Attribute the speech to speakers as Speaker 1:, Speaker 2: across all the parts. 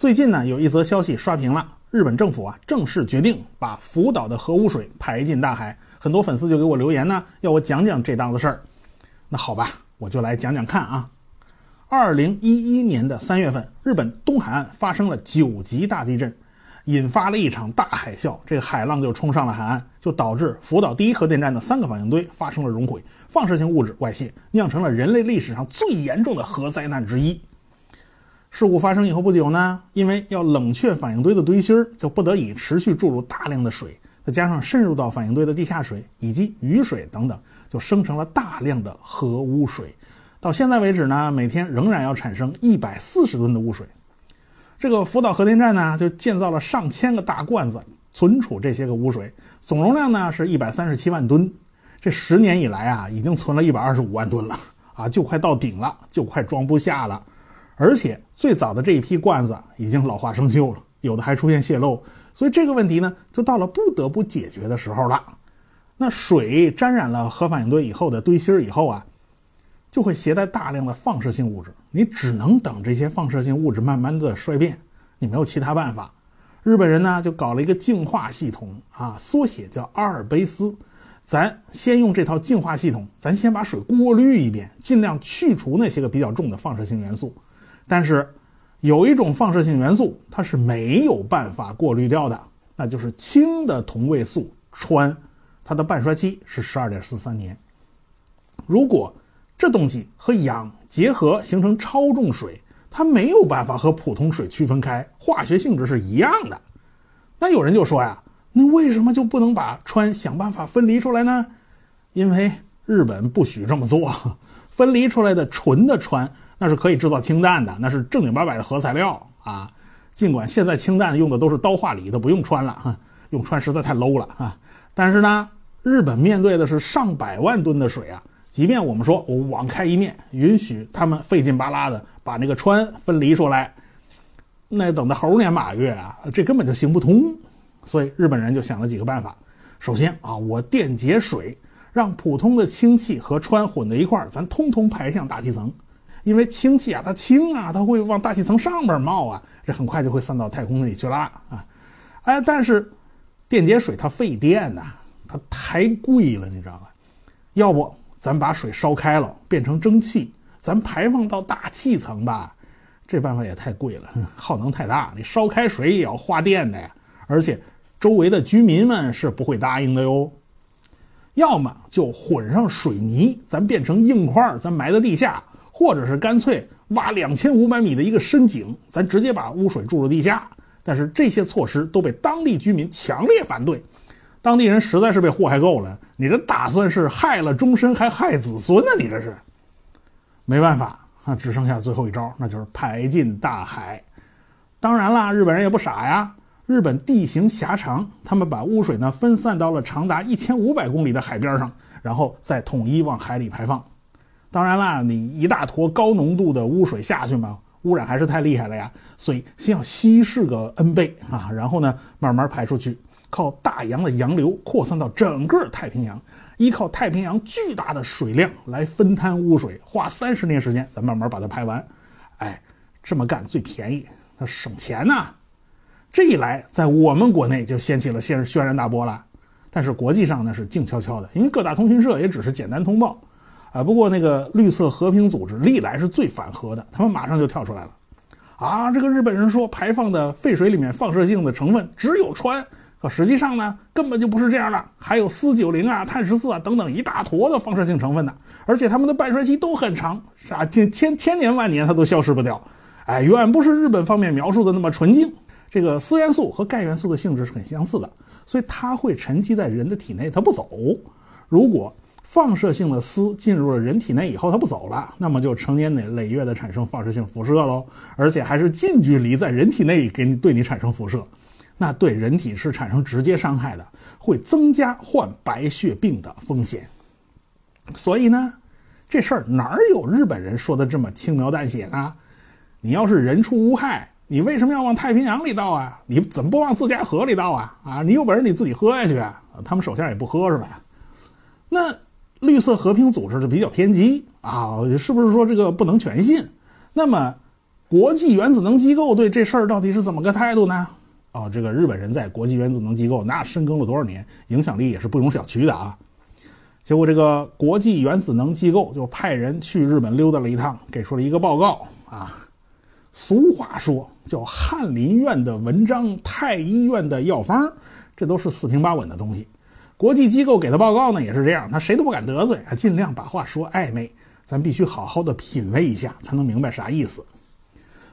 Speaker 1: 最近呢，有一则消息刷屏了，日本政府啊正式决定把福岛的核污水排进大海。很多粉丝就给我留言呢，要我讲讲这档子事儿。那好吧，我就来讲讲看啊。二零一一年的三月份，日本东海岸发生了九级大地震，引发了一场大海啸，这个海浪就冲上了海岸，就导致福岛第一核电站的三个反应堆发生了熔毁，放射性物质外泄，酿成了人类历史上最严重的核灾难之一。事故发生以后不久呢，因为要冷却反应堆的堆芯儿，就不得已持续注入大量的水，再加上渗入到反应堆的地下水以及雨水等等，就生成了大量的核污水。到现在为止呢，每天仍然要产生一百四十吨的污水。这个福岛核电站呢，就建造了上千个大罐子，存储这些个污水，总容量呢是一百三十七万吨。这十年以来啊，已经存了一百二十五万吨了啊，就快到顶了，就快装不下了。而且最早的这一批罐子已经老化生锈了，有的还出现泄漏，所以这个问题呢，就到了不得不解决的时候了。那水沾染了核反应堆以后的堆芯以后啊，就会携带大量的放射性物质，你只能等这些放射性物质慢慢的衰变，你没有其他办法。日本人呢就搞了一个净化系统啊，缩写叫阿尔卑斯。咱先用这套净化系统，咱先把水过滤一遍，尽量去除那些个比较重的放射性元素。但是，有一种放射性元素，它是没有办法过滤掉的，那就是氢的同位素氚，它的半衰期是十二点四三年。如果这东西和氧结合形成超重水，它没有办法和普通水区分开，化学性质是一样的。那有人就说呀，那为什么就不能把氚想办法分离出来呢？因为日本不许这么做，分离出来的纯的氚。那是可以制造氢弹的，那是正经八百的核材料啊。尽管现在氢弹用的都是刀化锂，都不用氚了哈，用氚实在太 low 了啊。但是呢，日本面对的是上百万吨的水啊，即便我们说我网开一面，允许他们费劲巴拉的把那个氚分离出来，那等到猴年马月啊，这根本就行不通。所以日本人就想了几个办法。首先啊，我电解水，让普通的氢气和氚混在一块儿，咱通通排向大气层。因为氢气啊，它轻啊，它会往大气层上边冒啊，这很快就会散到太空里去了啊！哎，但是电解水它费电呐，它太贵了，你知道吧？要不咱把水烧开了，变成蒸汽，咱排放到大气层吧？这办法也太贵了，耗能太大，你烧开水也要花电的呀！而且周围的居民们是不会答应的哟。要么就混上水泥，咱变成硬块，咱埋在地下。或者是干脆挖两千五百米的一个深井，咱直接把污水注入地下。但是这些措施都被当地居民强烈反对，当地人实在是被祸害够了。你这打算是害了终身还害子孙呢？你这是没办法啊，只剩下最后一招，那就是排进大海。当然啦，日本人也不傻呀。日本地形狭长，他们把污水呢分散到了长达一千五百公里的海边上，然后再统一往海里排放。当然啦，你一大坨高浓度的污水下去嘛，污染还是太厉害了呀。所以先要稀释个 n 倍啊，然后呢慢慢排出去，靠大洋的洋流扩散到整个太平洋，依靠太平洋巨大的水量来分摊污水，花三十年时间咱慢慢把它排完。哎，这么干最便宜，它省钱呐。这一来，在我们国内就掀起了轩轩然大波了，但是国际上呢是静悄悄的，因为各大通讯社也只是简单通报。啊，不过那个绿色和平组织历来是最反核的，他们马上就跳出来了。啊，这个日本人说排放的废水里面放射性的成分只有氚，可实际上呢根本就不是这样的，还有铯九零啊、碳十四啊等等一大坨的放射性成分呢，而且他们的半衰期都很长，啥千千千年万年它都消失不掉。哎，远不是日本方面描述的那么纯净。这个铯元素和钙元素的性质是很相似的，所以它会沉积在人的体内，它不走。如果放射性的丝进入了人体内以后，它不走了，那么就成年累累月的产生放射性辐射喽，而且还是近距离在人体内给你对你产生辐射，那对人体是产生直接伤害的，会增加患白血病的风险。所以呢，这事儿哪有日本人说的这么轻描淡写呢？你要是人畜无害，你为什么要往太平洋里倒啊？你怎么不往自家河里倒啊？啊，你有本事你自己喝下去啊，他们手下也不喝是吧？那。绿色和平组织就比较偏激啊，是不是说这个不能全信？那么，国际原子能机构对这事儿到底是怎么个态度呢？哦，这个日本人在国际原子能机构那深耕了多少年，影响力也是不容小觑的啊。结果这个国际原子能机构就派人去日本溜达了一趟，给出了一个报告啊。俗话说叫翰林院的文章，太医院的药方，这都是四平八稳的东西。国际机构给的报告呢也是这样，他谁都不敢得罪，啊，尽量把话说暧昧，咱必须好好的品味一下，才能明白啥意思。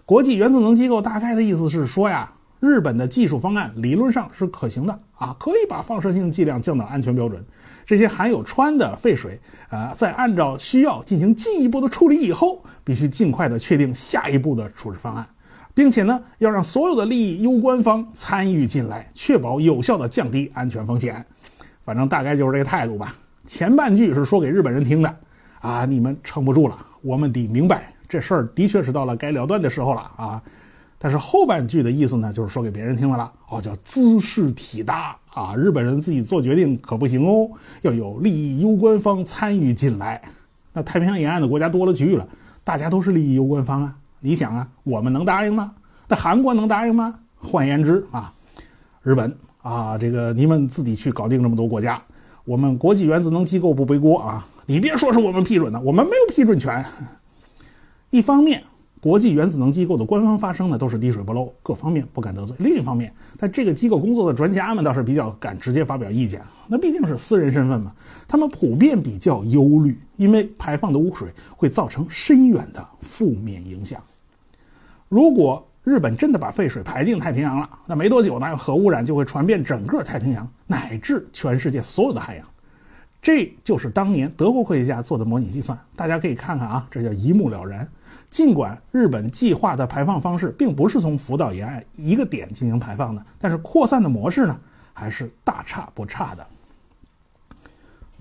Speaker 1: 国际原子能机构大概的意思是说呀。日本的技术方案理论上是可行的啊，可以把放射性剂量降到安全标准。这些含有氚的废水，呃，在按照需要进行进一步的处理以后，必须尽快的确定下一步的处置方案，并且呢，要让所有的利益攸关方参与进来，确保有效的降低安全风险。反正大概就是这个态度吧。前半句是说给日本人听的，啊，你们撑不住了，我们得明白这事儿的确是到了该了断的时候了啊。但是后半句的意思呢，就是说给别人听的了哦，叫姿势体大啊，日本人自己做决定可不行哦，要有利益攸关方参与进来。那太平洋沿岸的国家多了去了，大家都是利益攸关方啊。你想啊，我们能答应吗？那韩国能答应吗？换言之啊，日本啊，这个你们自己去搞定这么多国家，我们国际原子能机构不背锅啊。你别说是我们批准的，我们没有批准权。一方面。国际原子能机构的官方发声呢，都是滴水不漏，各方面不敢得罪。另一方面，在这个机构工作的专家们倒是比较敢直接发表意见。那毕竟是私人身份嘛，他们普遍比较忧虑，因为排放的污水会造成深远的负面影响。如果日本真的把废水排进太平洋了，那没多久呢，核污染就会传遍整个太平洋，乃至全世界所有的海洋。这就是当年德国科学家做的模拟计算，大家可以看看啊，这叫一目了然。尽管日本计划的排放方式并不是从福岛沿岸一个点进行排放的，但是扩散的模式呢，还是大差不差的。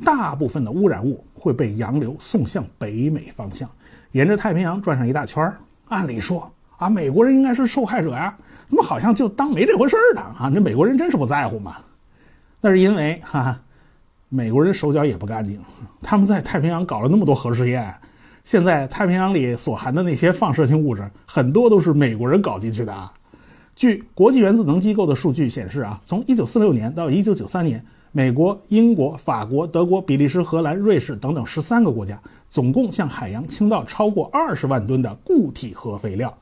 Speaker 1: 大部分的污染物会被洋流送向北美方向，沿着太平洋转上一大圈按理说啊，美国人应该是受害者呀，怎么好像就当没这回事儿呢？啊，这美国人真是不在乎嘛？那是因为哈。美国人手脚也不干净，他们在太平洋搞了那么多核试验，现在太平洋里所含的那些放射性物质，很多都是美国人搞进去的啊。据国际原子能机构的数据显示啊，从1946年到1993年，美国、英国、法国、德国、比利时、荷兰、瑞士等等13个国家，总共向海洋倾倒超过20万吨的固体核废料，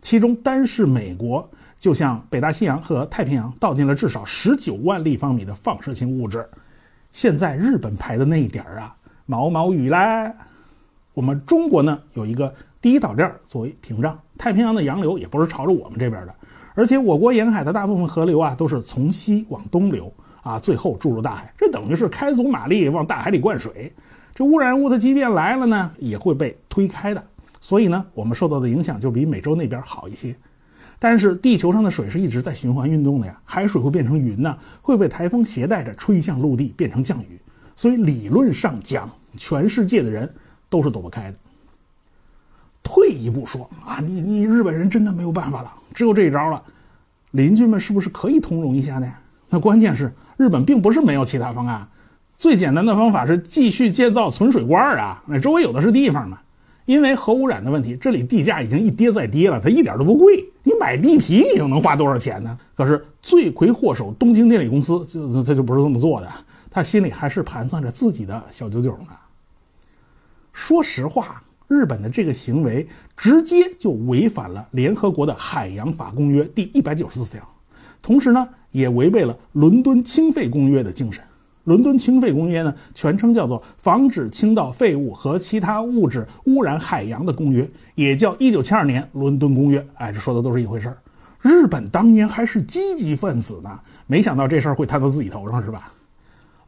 Speaker 1: 其中单是美国就向北大西洋和太平洋倒进了至少19万立方米的放射性物质。现在日本排的那一点儿啊，毛毛雨啦。我们中国呢有一个第一岛链作为屏障，太平洋的洋流也不是朝着我们这边的，而且我国沿海的大部分河流啊都是从西往东流啊，最后注入大海，这等于是开足马力往大海里灌水。这污染物它即便来了呢，也会被推开的，所以呢，我们受到的影响就比美洲那边好一些。但是地球上的水是一直在循环运动的呀，海水会变成云呢，会被台风携带着吹向陆地，变成降雨。所以理论上讲，全世界的人都是躲不开的。退一步说啊，你你日本人真的没有办法了，只有这一招了。邻居们是不是可以通融一下呢？那关键是日本并不是没有其他方案，最简单的方法是继续建造存水罐啊，那周围有的是地方嘛。因为核污染的问题，这里地价已经一跌再跌了，它一点都不贵。你买地皮，你又能花多少钱呢？可是罪魁祸首东京电力公司就这就不是这么做的，他心里还是盘算着自己的小九九呢。说实话，日本的这个行为直接就违反了联合国的海洋法公约第一百九十四条，同时呢，也违背了伦敦清废公约的精神。伦敦清废公约呢，全称叫做《防止倾倒废物和其他物质污染海洋的公约》，也叫《一九七二年伦敦公约》。哎，这说的都是一回事儿。日本当年还是积极分子呢，没想到这事儿会摊到自己头上，是吧？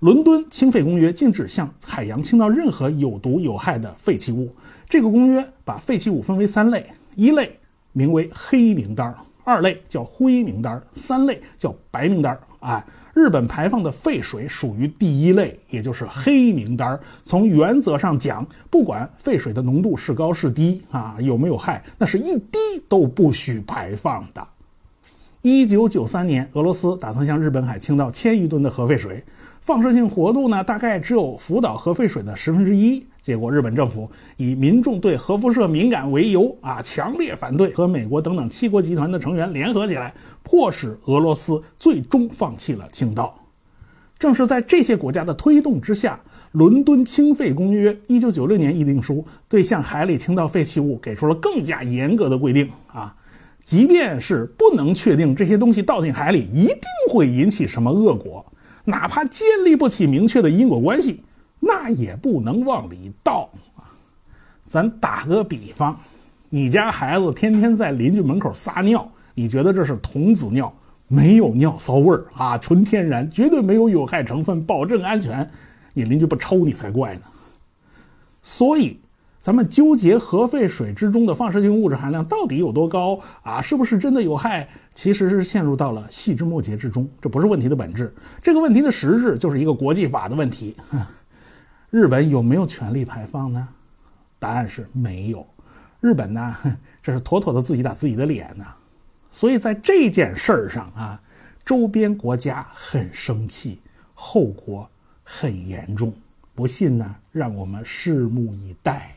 Speaker 1: 伦敦清废公约禁止向海洋倾倒任何有毒有害的废弃物。这个公约把废弃物分为三类：一类名为黑名单，二类叫灰名单，三类叫白名单。哎。日本排放的废水属于第一类，也就是黑名单。从原则上讲，不管废水的浓度是高是低啊，有没有害，那是一滴都不许排放的。一九九三年，俄罗斯打算向日本海倾倒千余吨的核废水，放射性活度呢，大概只有福岛核废水的十分之一。结果日本政府以民众对核辐射敏感为由啊，强烈反对，和美国等等七国集团的成员联合起来，迫使俄罗斯最终放弃了倾倒。正是在这些国家的推动之下，《伦敦清废公约》一九九六年议定书对向海里倾倒废弃物给出了更加严格的规定啊。即便是不能确定这些东西倒进海里一定会引起什么恶果，哪怕建立不起明确的因果关系，那也不能往里倒啊。咱打个比方，你家孩子天天在邻居门口撒尿，你觉得这是童子尿？没有尿骚味儿啊，纯天然，绝对没有有害成分，保证安全。你邻居不抽你才怪呢。所以，咱们纠结核废水之中的放射性物质含量到底有多高啊，是不是真的有害？其实是陷入到了细枝末节之中。这不是问题的本质，这个问题的实质就是一个国际法的问题。日本有没有权利排放呢？答案是没有。日本呢，这是妥妥的自己打自己的脸呢。所以在这件事儿上啊，周边国家很生气，后果很严重。不信呢，让我们拭目以待。